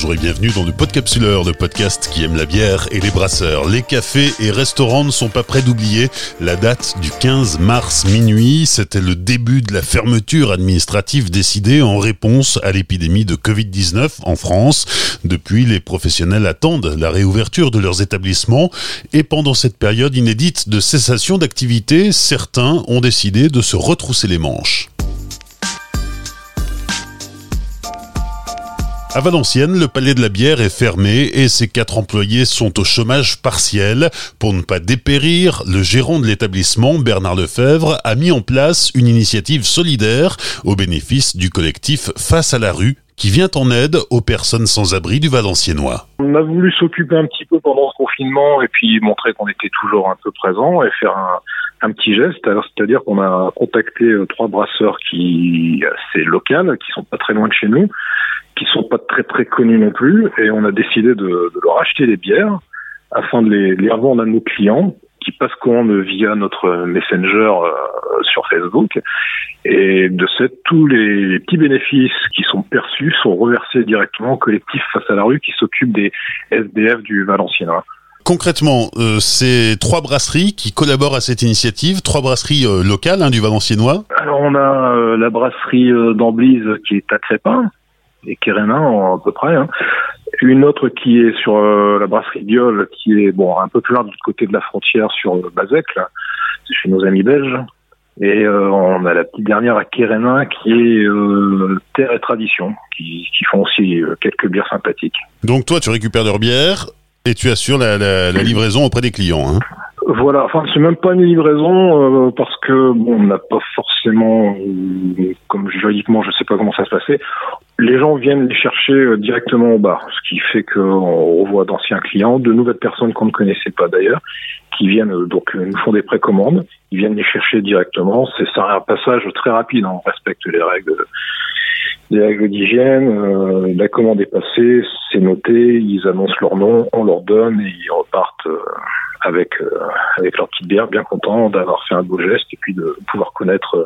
Bonjour et bienvenue dans le Podcapsuleur, le podcast qui aime la bière et les brasseurs. Les cafés et restaurants ne sont pas prêts d'oublier la date du 15 mars minuit. C'était le début de la fermeture administrative décidée en réponse à l'épidémie de Covid-19 en France. Depuis, les professionnels attendent la réouverture de leurs établissements et pendant cette période inédite de cessation d'activité, certains ont décidé de se retrousser les manches. À Valenciennes, le palais de la bière est fermé et ses quatre employés sont au chômage partiel. Pour ne pas dépérir, le gérant de l'établissement, Bernard Lefebvre, a mis en place une initiative solidaire au bénéfice du collectif Face à la rue qui vient en aide aux personnes sans abri du Valenciennois. On a voulu s'occuper un petit peu pendant ce confinement et puis montrer qu'on était toujours un peu présent et faire un, un petit geste. C'est-à-dire qu'on a contacté euh, trois brasseurs qui c'est local, qui sont pas très loin de chez nous, qui sont pas très très connus non plus, et on a décidé de, de leur acheter des bières afin de les, les revendre à nos clients qui passent commande via notre messenger euh, sur Facebook. Et de ce tous les petits bénéfices qui sont perçus sont reversés directement au collectif Face à la rue qui s'occupe des SDF du Valenciennois. Concrètement, euh, c'est trois brasseries qui collaborent à cette initiative, trois brasseries euh, locales hein, du Valenciennois. Alors on a euh, la brasserie d'Amblise qui est à Crépin et Kérénin à peu près. Hein. Une autre qui est sur la brasserie Biol, qui est bon un peu plus loin de l'autre côté de la frontière sur euh, Bazec, c'est chez nos amis belges. Et euh, on a la petite dernière à Kérénin qui est euh, Terre et Tradition, qui, qui font aussi euh, quelques bières sympathiques. Donc toi, tu récupères leurs bières et tu assures la, la- la livraison auprès des clients. hein. Voilà, enfin c'est même pas une livraison euh, parce que bon, on n'a pas forcément, euh, comme juridiquement, je sais pas comment ça se passait. Les gens viennent les chercher euh, directement au bar, ce qui fait qu'on revoit d'anciens clients, de nouvelles personnes qu'on ne connaissait pas d'ailleurs, qui viennent euh, donc nous font des précommandes, ils viennent les chercher directement. C'est ça un passage très rapide, hein, on respecte les règles les règles d'hygiène, euh, la commande est passée, c'est noté, ils annoncent leur nom, on leur donne et ils repartent euh, avec euh, avec leur petite bière, bien contents d'avoir fait un beau geste et puis de pouvoir connaître euh,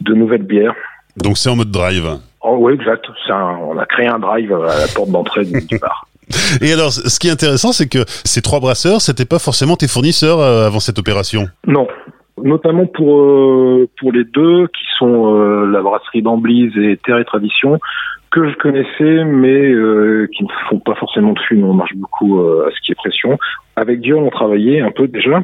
de nouvelles bières. Donc c'est en mode drive. Oh oui, exact. Un- on a créé un drive à la porte d'entrée du, du bar. Et alors, ce qui est intéressant, c'est que ces trois brasseurs, c'était pas forcément tes fournisseurs avant cette opération? Non, notamment pour euh, pour les deux qui sont euh, la brasserie d'Amblise et Terre et Tradition que je connaissais mais euh, qui ne font pas forcément de. Nous, on marche beaucoup euh, à ce qui est pression. Avec Dion, on travaillait un peu déjà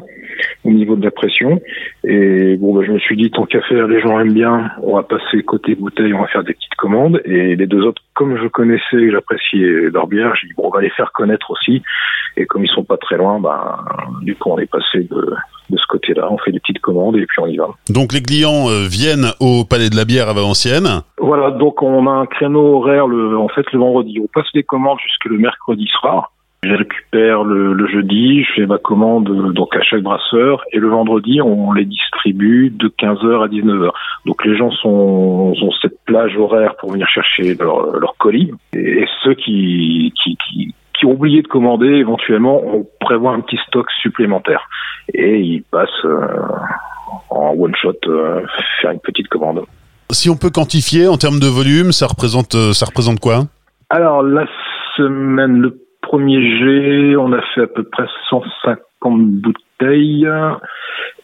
au niveau de la pression. Et bon, bah, je me suis dit, tant qu'à faire, les gens aiment bien, on va passer côté bouteille, on va faire des petites commandes. Et les deux autres, comme je connaissais et j'appréciais leur bière, j'ai dit, bon, on va les faire connaître aussi. Et comme ils sont pas très loin, bah, du coup, on est passé de, de ce côté-là. On fait des petites commandes et puis on y va. Donc les clients euh, viennent au Palais de la Bière à Valenciennes. Voilà, donc on a un créneau horaire le, en fait le vendredi. On passe les commandes jusque le mercredi soir. Je récupère le, le jeudi, je fais ma commande euh, donc à chaque brasseur et le vendredi on les distribue de 15h à 19h. Donc les gens sont, ont cette plage horaire pour venir chercher leur, leur colis et ceux qui, qui, qui, ont oublié de commander éventuellement on prévoit un petit stock supplémentaire et ils passent euh, en one shot euh, faire une petite commande. Si on peut quantifier en termes de volume, ça représente, euh, ça représente quoi? Alors, la semaine, le premier G, on a fait à peu près 150 bouteilles.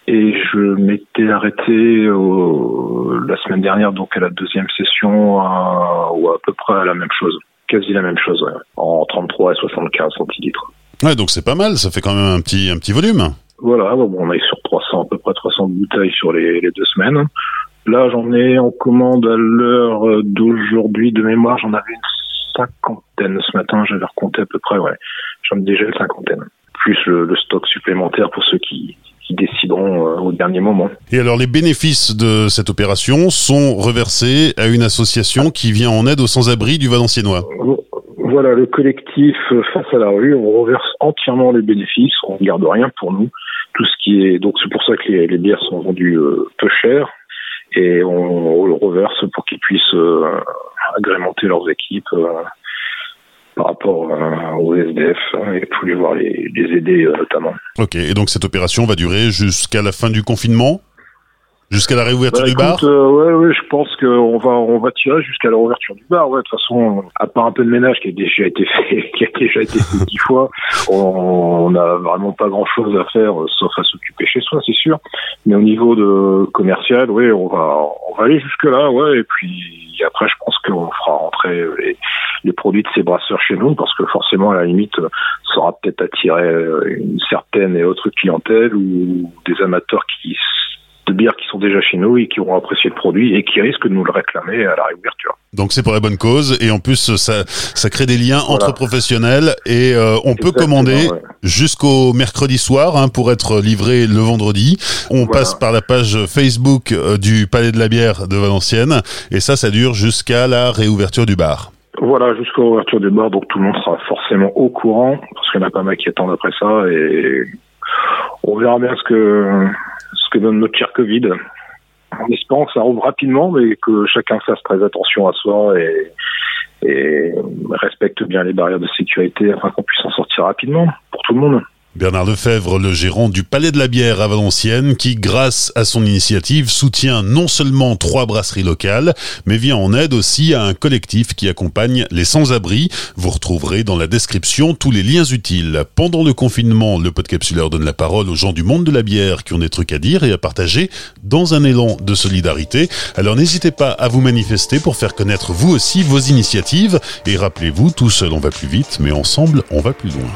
Et je m'étais arrêté au- la semaine dernière, donc à la deuxième session, à, ou à peu près à la même chose. Quasi la même chose, ouais. En 33 et 75 centilitres. Ouais, donc c'est pas mal. Ça fait quand même un petit, un petit volume. Voilà, bon, on est sur 300, à peu près 300 bouteilles sur les, les deux semaines. Là, j'en ai en commande à l'heure d'aujourd'hui, de mémoire, j'en avais une cinquantaine ce matin, j'avais recompté à peu près, ouais. J'en ai déjà une cinquantaine. Plus le, le stock supplémentaire pour ceux qui, qui décideront euh, au dernier moment. Et alors les bénéfices de cette opération sont reversés à une association qui vient en aide aux sans-abri du Valenciennois. Voilà, le collectif euh, Face à la rue, on reverse entièrement les bénéfices, on ne garde rien pour nous. Tout ce qui est donc c'est pour ça que les, les bières sont vendues euh, peu chères et on, on le reverse pour qu'ils puissent agrémenter leurs équipes par rapport euh, aux SDF hein, et pouvoir les, les aider euh, notamment. Ok, et donc cette opération va durer jusqu'à la fin du confinement? Jusqu'à la réouverture Bah, du bar? euh, ouais, ouais, je pense qu'on va, on va tirer jusqu'à la réouverture du bar. Ouais, de toute façon, à part un peu de ménage qui a déjà été fait, qui a déjà été fait dix fois, on n'a vraiment pas grand chose à faire, euh, sauf à s'occuper chez soi, c'est sûr. Mais au niveau de commercial, oui, on va, on va aller jusque là, ouais. Et puis après, je pense qu'on fera rentrer les, les produits de ces brasseurs chez nous, parce que forcément, à la limite, ça aura peut-être attiré euh, une certaine et autre clientèle ou des amateurs qui de bières qui sont déjà chez nous et qui auront apprécié le produit et qui risquent de nous le réclamer à la réouverture. Donc c'est pour la bonne cause et en plus ça, ça crée des liens Voilà. entre professionnels et euh, on peut Exactement, commander ouais. jusqu'au mercredi soir hein, pour être livré le vendredi. On Voilà. passe par la page Facebook euh, du Palais de la Bière de Valenciennes et ça ça dure jusqu'à la réouverture du bar. Voilà, jusqu'à l'ouverture du bar, donc tout le monde sera forcément au courant, parce qu'il y en a pas mal qui attendent après ça, et on verra bien ce que ce que donne notre cher Covid. En espérant que ça rouvre rapidement, mais que chacun fasse très attention à soi et, et respecte bien les barrières de sécurité afin qu'on puisse en sortir rapidement pour tout le monde. Bernard Lefebvre, le gérant du Palais de la Bière à Valenciennes, qui, grâce à son initiative, soutient non seulement trois brasseries locales, mais vient en aide aussi à un collectif qui accompagne les sans-abri. Vous retrouverez dans la description tous les liens utiles. Pendant le confinement, le podcapsuleur donne la parole aux gens du monde de la bière qui ont des trucs à dire et à partager dans un élan de solidarité. Alors n'hésitez pas à vous manifester pour faire connaître vous aussi vos initiatives et rappelez-vous, tout seul on va plus vite, mais ensemble on va plus loin.